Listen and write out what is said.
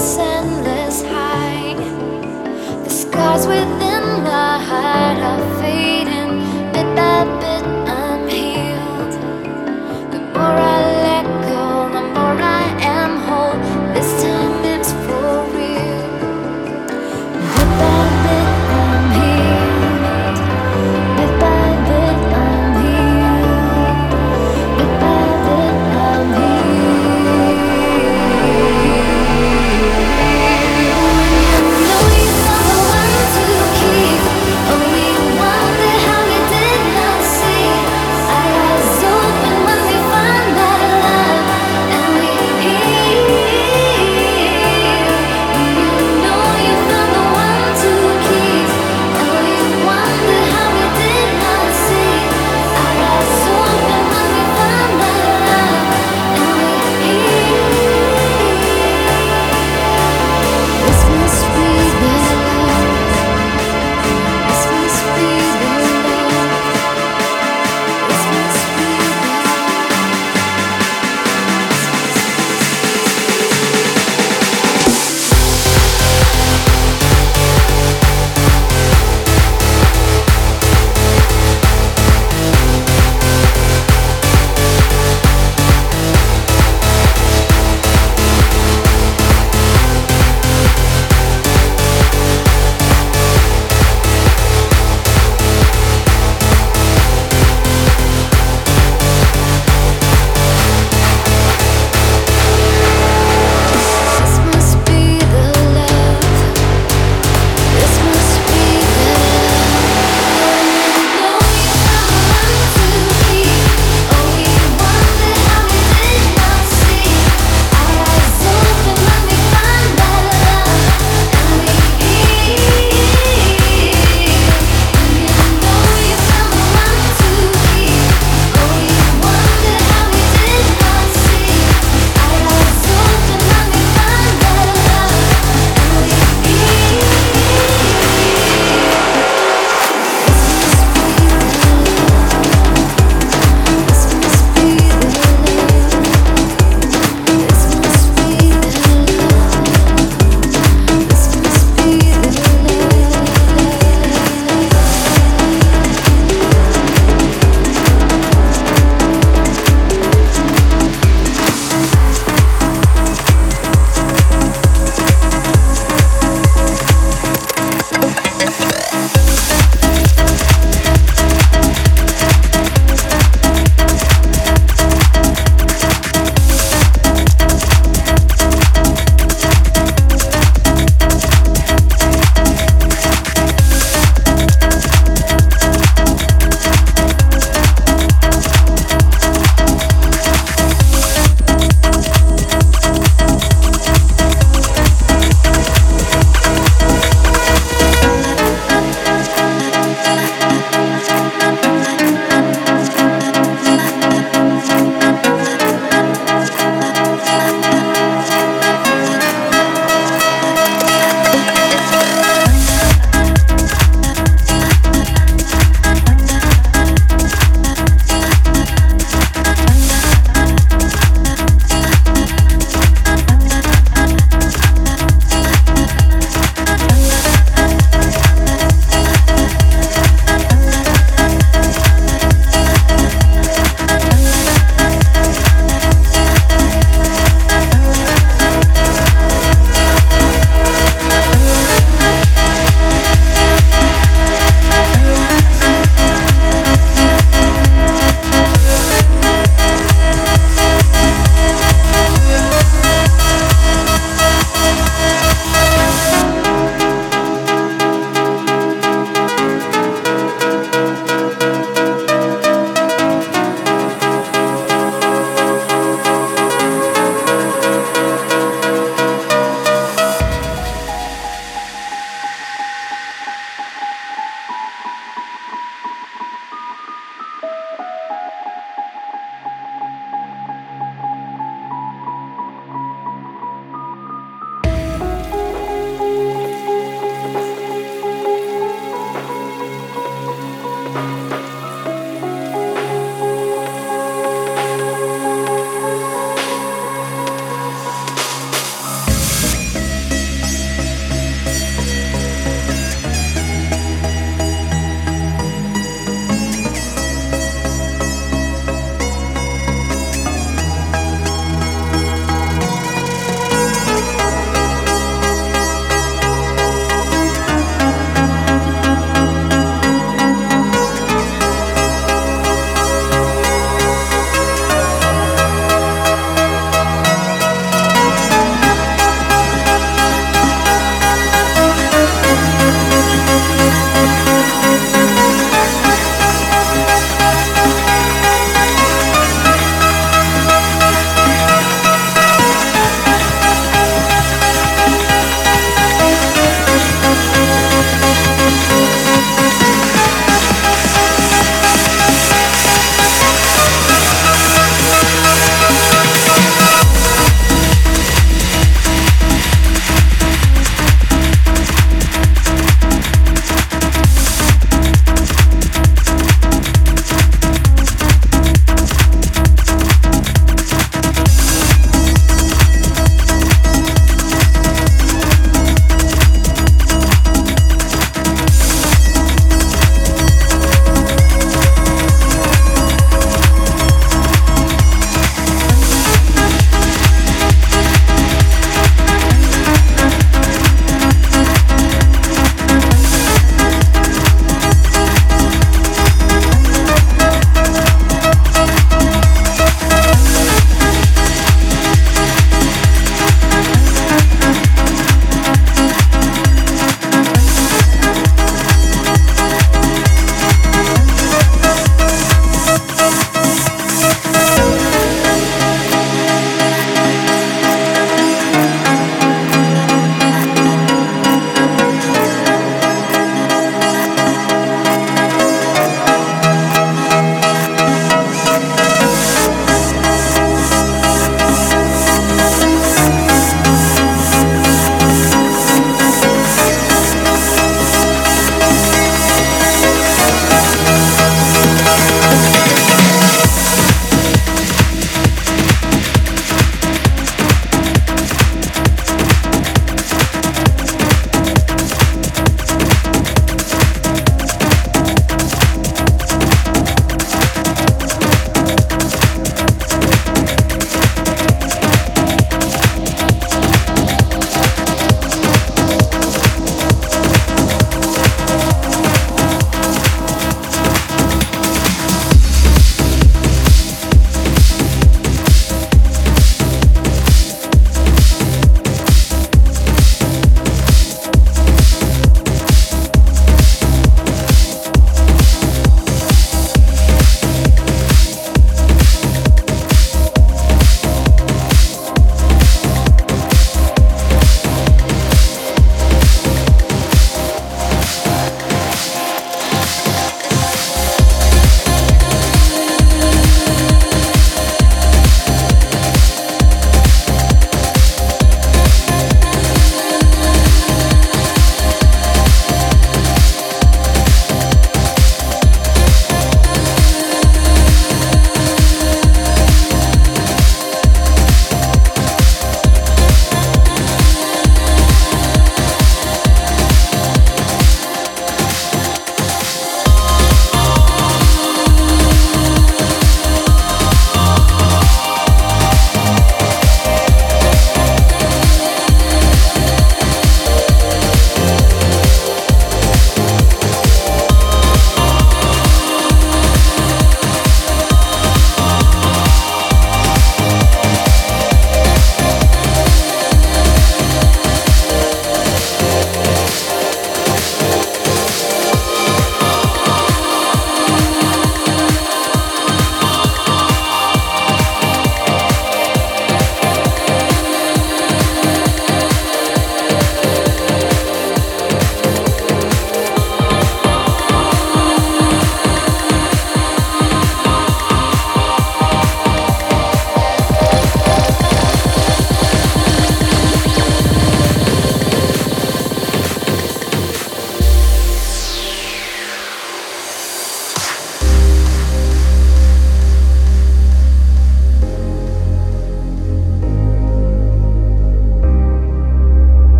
send